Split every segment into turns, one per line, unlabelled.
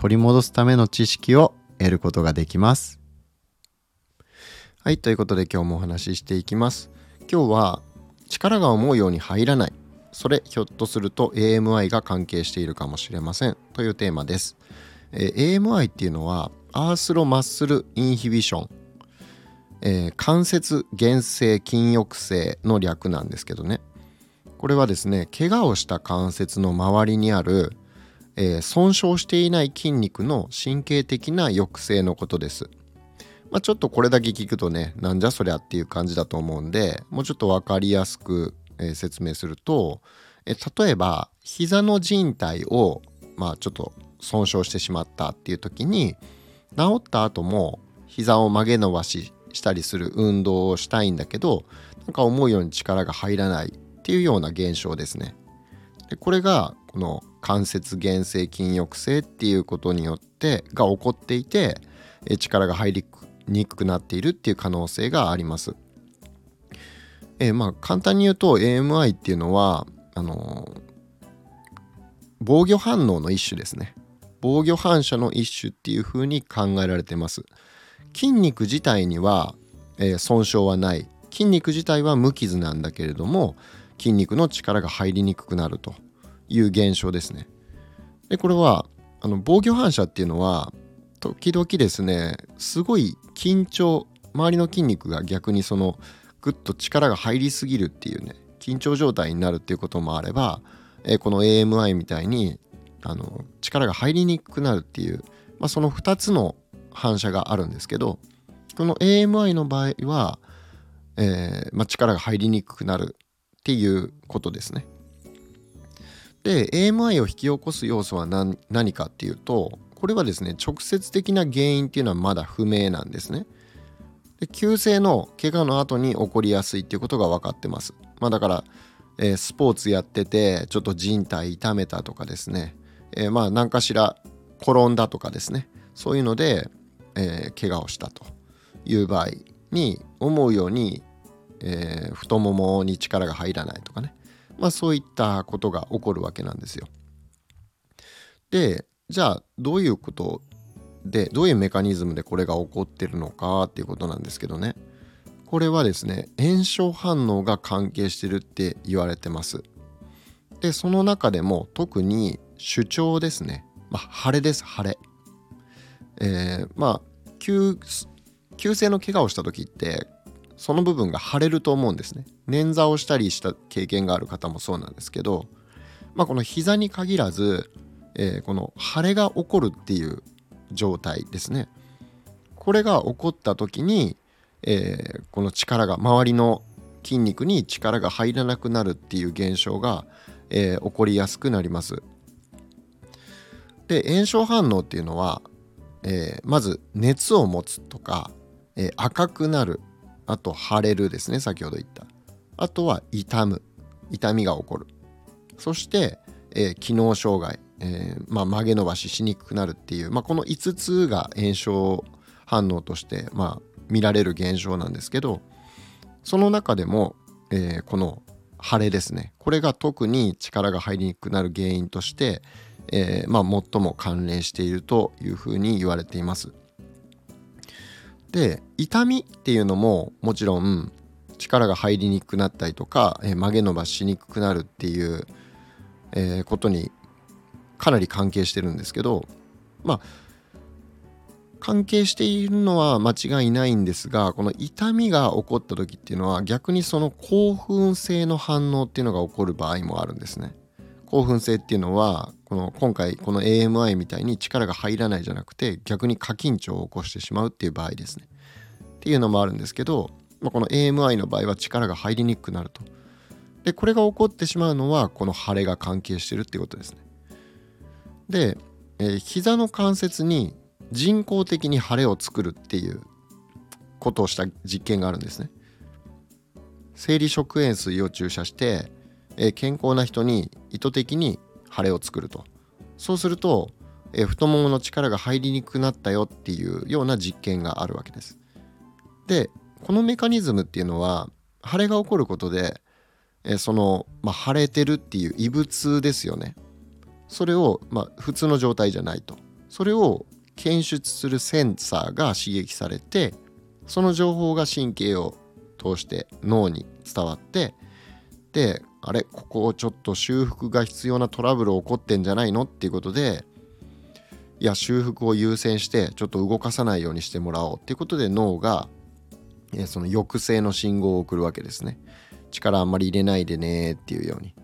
取り戻すための知識を得ることができます。はいということで今日もお話ししていきます。今日は力が思うように入らない。それひょっとすると AMI が関係しているかもしれません。というテーマです、えー、AMI っていうのはアースロマッスルインヒビション、えー、関節原性筋抑制の略なんですけどね。これはですね怪我をした関節の周りにある、えー、損傷していない筋肉の神経的な抑制のことです。まあ、ちょっとこれだけ聞くとねなんじゃそりゃっていう感じだと思うんでもうちょっと分かりやすく、えー、説明すると、えー、例えば膝の靭帯をまあちょっと損傷してしまったっていう時に治った後も膝を曲げ伸ばししたりする運動をしたいんだけどなんか思うように力が入らないっていうような現象ですね。でこれがこの関節原性筋抑制っていうことによってが起こっていて力が入りにくくなっているっていう可能性があります。え、まあ簡単に言うと AMI っていうのはあの、防御反応の一種ですね。防御反射の一種っていうふうに考えられてます。筋肉自体には、えー、損傷はない筋肉自体は無傷なんだけれども筋肉の力が入りにくくなるという現象ですね。でこれはあの防御反射っていうのは時々ですねすごい緊張周りの筋肉が逆にそのグッと力が入りすぎるっていうね緊張状態になるっていうこともあれば、えこの AMI みたいにあの力が入りにくくなるっていう、まあ、その2つの反射があるんですけどこの AMI の場合は、えーまあ、力が入りにくくなるっていうことですね。で AMI を引き起こす要素は何何かっていうとこれはですね直接的な原因っていうのはまだ不明なんですね。で急性の怪我の後に起こりやすいっていうことが分かってます。まあだから、えー、スポーツやっててちょっと人体痛めたとかですね、えー、まあ何かしら転んだとかですねそういうので、えー、怪我をしたという場合に思うようにえー、太ももに力が入らないとかね、まあ、そういったことが起こるわけなんですよ。でじゃあどういうことでどういうメカニズムでこれが起こってるのかっていうことなんですけどねこれはですね炎症反応が関係してるって言われてます。でその中でも特に主張ですね、まあ、腫れです腫れ。えー、まあ急急性の怪我をした時ってその部分が腫れると思うんですね。捻挫をしたりした経験がある方もそうなんですけど、まあ、この膝に限らず、えー、この腫れが起こるっていう状態ですね。これが起こった時に、えー、この力が周りの筋肉に力が入らなくなるっていう現象が、えー、起こりやすくなります。で炎症反応っていうのは、えまず熱を持つとか、え赤くなるあと腫れるですね先ほど言った。あとは痛む。痛みが起こる。そして、えー、機能障害、えー、まあ、曲げ伸ばししにくくなるっていう、まあ、この5つが炎症反応として、まあ、見られる現象なんですけどその中でも、えー、この腫れですね。これが特に力が入りにくくなる原因として、えまあ、最も関連しているというふうに言われています。で痛みっていうのももちろん力が入りにくくなったりとか、えー、曲げ伸ばしにくくなるっていう、えー、ことにかなり関係してるんですけどまあ関係しているのは間違いないんですがこの痛みが起こった時っていうのは逆にその興奮性の反応っていうのが起こる場合もあるんですね。興奮性っていうのはこの今回この AMI みたいに力が入らないじゃなくて逆に過緊張を起こしてしまうっていう場合ですね。っていうのもあるんですけど、まあ、この AMI の場合は力が入りにくくなると。でこれが起こってしまうのはこの腫れが関係してるっていうことですね。でえー、膝の関節に人工的に腫れを作るっていうことをした実験があるんですね。生理食塩水を注射して、え、健康な人に意図的に腫れを作ると。そうすると、え、太ももの力が入りにくくなったよっていうような実験があるわけです。でこのメカニズムっていうのは腫れが起こることで、え、その、まあ、腫れてるっていう異物ですよね。それを、まあ、普通の状態じゃないと。それを検出するセンサーが刺激されてその情報が神経を通して脳に伝わってであれここをちょっと修復が必要なトラブル起こってんじゃないの？っていうことでいや修復を優先してちょっと動かさないようにしてもらおうっていうことで脳がその抑制の信号を送るわけですね。力あんまり入れないでねっていうように。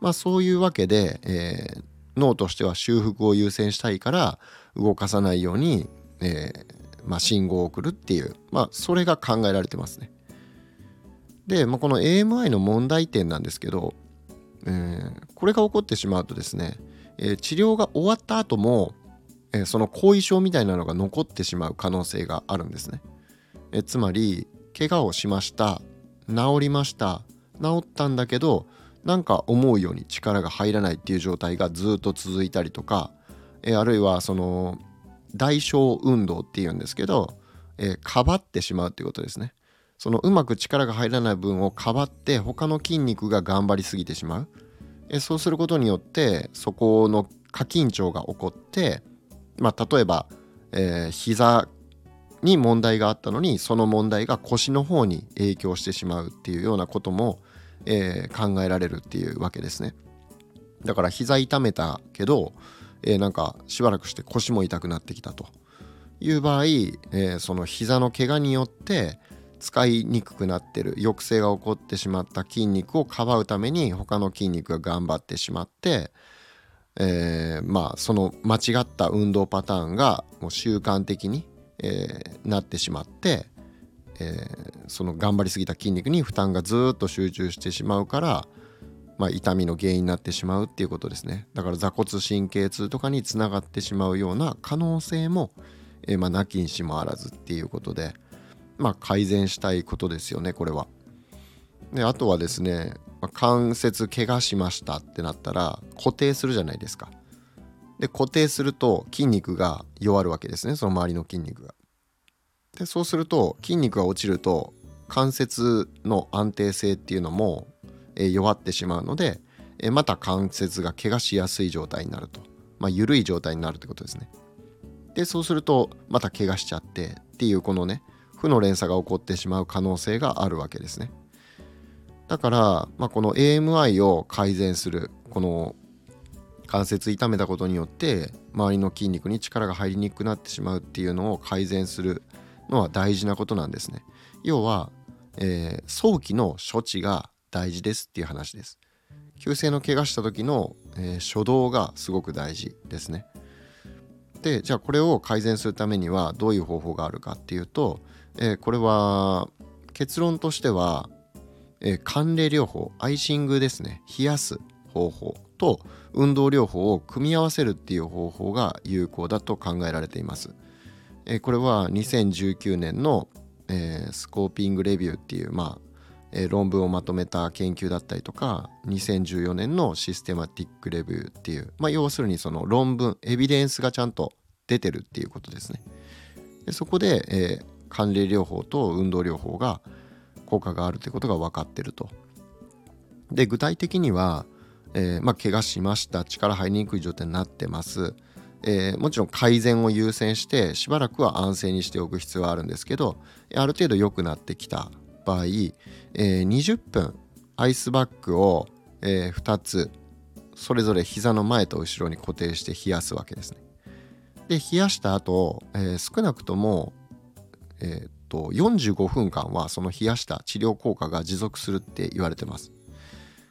まあそういうわけで、えー、脳としては修復を優先したいから動かさないように、えーまあ、信号を送るっていうまあそれが考えられてますね。で、まあ、この AMI の問題点なんですけど、えー、これが起こってしまうとですね、えー、治療が終わった後も、えー、その後遺症みたいなのが残ってしまう可能性があるんですね。えつまり怪我をしました治りました治ったんだけどなんか思うように力が入らないっていう状態がずっと続いたりとか、えあるいはその代償運動っていうんですけど、えかばってしまうっていうことですね。そのうまく力が入らない分をかばって他の筋肉が頑張りすぎてしまう。えそうすることによってそこの過緊張が起こってまあ例えば、えー、膝に問題があったのにその問題が腰の方に影響してしまうっていうようなことも、えー、考えられるっていうわけですね。だから膝痛めたけど、えー、なんかしばらくして腰も痛くなってきたという場合、えー、その膝の怪我によって使いにくくなってる抑制が起こってしまった筋肉をかばうために他の筋肉が頑張ってしまって、えー、まあその間違った運動パターンがもう習慣的に、えー、なってしまって、えー、その頑張りすぎた筋肉に負担がずっと集中してしまうから、まあ、痛みの原因になってしまうっていうことですねだから座骨神経痛とかにつながってしまうような可能性も、えー、まあ、なきにしもあらずっていうことで。まあ、改善したいことですよねこれは。であとはですねま関節怪我しましたってなったら固定するじゃないですか。で固定すると筋肉が弱るわけですねその周りの筋肉が。でそうすると筋肉が落ちると関節の安定性っていうのも、え弱ってしまうので、えまた関節が怪我しやすい状態になると、まあ、緩い状態になるってことですね。でそうするとまた怪我しちゃってっていうこのね負の連鎖が起こってしまう可能性があるわけですね。だから、まあ、この AMI を改善するこの関節痛めたことによって周りの筋肉に力が入りにくくなってしまうっていうのを改善するのは大事なことなんですね。要は、えー、早期の処置が大事ですっていう話です。急性の怪我した時の、えー、初動がすごく大事ですね。でじゃあこれを改善するためにはどういう方法があるかっていうと、えー、これは結論としては、えー、寒冷療法アイシングですね冷やす方法と運動療法を組み合わせるっていう方法が有効だと考えられています。えー、これは2019年の、えー、スコーピングレビューっていう、まあ、論文をまとめた研究だったりとか2014年のシステマティックレビューっていう、まあ、要するにその論文エビデンスがちゃんと出てるっていうことですね。でそこで、えー、寒冷療法と運動療法が効果があるということが分かってると。で具体的には、えー、まあ、怪我しました力入りにくい状態になってます、えー、もちろん改善を優先してしばらくは安静にしておく必要はあるんですけどある程度良くなってきた場合、えー、20分アイスバッグを、え2つそれぞれ膝の前と後ろに固定して冷やすわけですね。で冷やした後、え少なくともえー、っと45分間はその冷やした治療効果が持続するって言われてます。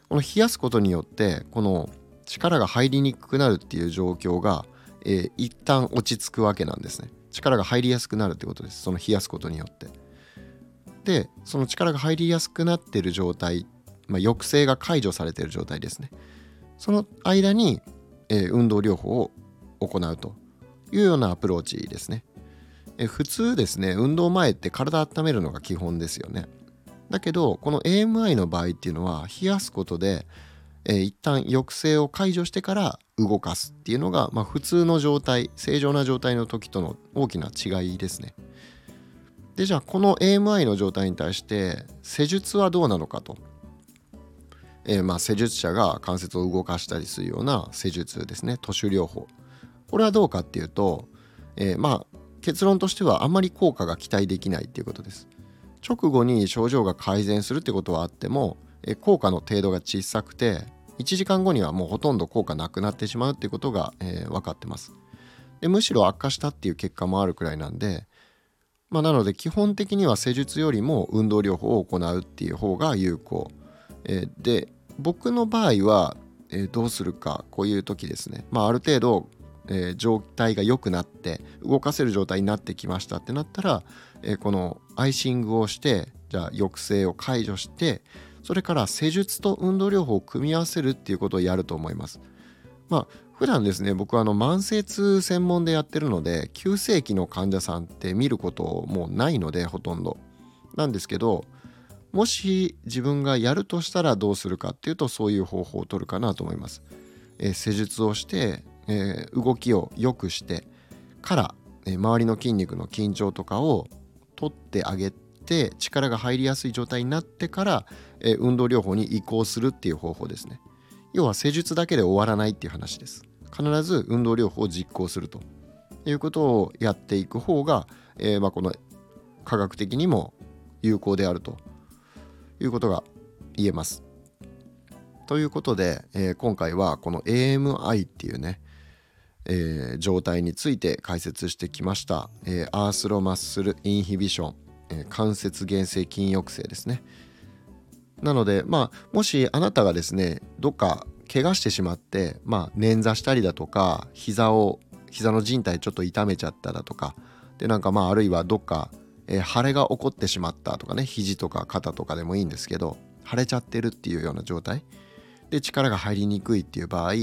この冷やすことによってこの力が入りにくくなるっていう状況が、えー、一旦落ち着くわけなんですね。力が入りやすくなるってことです。その冷やすことによって。でその力が入りやすくなってる状態、まあ、抑制が解除されてる状態ですね。その間に、えー、運動療法を行うというようなアプローチですね。え普通ですね運動前って体温めるのが基本ですよね。だけどこの AMI の場合っていうのは冷やすことで、えー、一旦抑制を解除してから動かすっていうのが、まあ、普通の状態正常な状態の時との大きな違いですね。でじゃあこの AMI の状態に対して施術はどうなのかと。えー、まあ施術者が関節を動かしたりするような施術ですね都市療法これはどうかっていうと、えー、まあ結論としてはあまり効果が期待できないっていうことです。直後に症状が改善するってことはあっても、効果の程度が小さくて1時間後にはもうほとんど効果なくなってしまうっていうことが、えー、分かってます。でむしろ悪化したっていう結果もあるくらいなんでまあ、なので基本的には施術よりも運動療法を行うっていう方が有効、えー、で僕の場合は、えー、どうするかこういう時ですね、まあ、ある程度、えー、状態が良くなって動かせる状態になってきましたってなったら、えこのアイシングをしてじゃあ抑制を解除してそれから施術と運動療法を組み合わせるっていうことをやると思います。まあ普段ですね僕はあの慢性痛専門でやってるので急性期の患者さんって見ることもうないのでほとんどなんですけどもし自分がやるとしたらどうするかっていうとそういう方法を取るかなと思います。え、施術をして、えー、動きを良くしてから、えー、周りの筋肉の緊張とかを取ってあげて力が入りやすい状態になってから、えー、運動療法に移行するっていう方法ですね。要は施術だけで終わらないっていう話です。必ず運動療法を実行するということをやっていく方が、えー、まあ、この科学的にも有効であるということが言えます。ということで、えー、今回はこの AMI っていうね、えー、状態について解説してきました、えー、アースロマッスルインヒビション、え関節原性筋抑制ですね。なのでまあもしあなたがですねどっか怪我してしまってまあ捻挫したりだとか膝を膝の靭帯ちょっと痛めちゃっただとかでなんかまああるいはどっか、えー、腫れが起こってしまったとかね肘とか肩とかでもいいんですけど腫れちゃってるっていうような状態。で力が入りにくいっていう場合、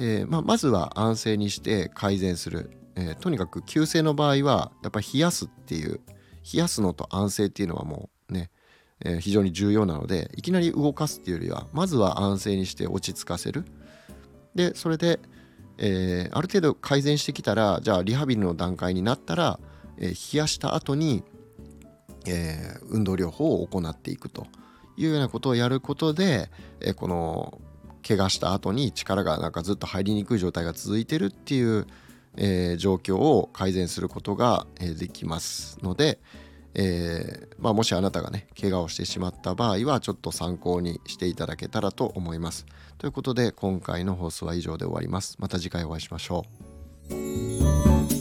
えー、まあ、まずは安静にして改善する、えー、とにかく急性の場合はやっぱり冷やすっていう冷やすのと安静っていうのはもうねえー、非常に重要なのでいきなり動かすっていうよりはまずは安静にして落ち着かせる。でそれで、え、ある程度改善してきたらじゃあリハビリの段階になったら、え、冷やした後に、え、運動療法を行っていくというようなことをやることで、え、この怪我した後に力がなんかずっと入りにくい状態が続いてるっていう、えー、状況を改善することが、え、できますので、えー、まあ、もしあなたがね怪我をしてしまった場合はちょっと参考にしていただけたらと思います。ということで今回の放送は以上で終わります。また次回お会いしましょう。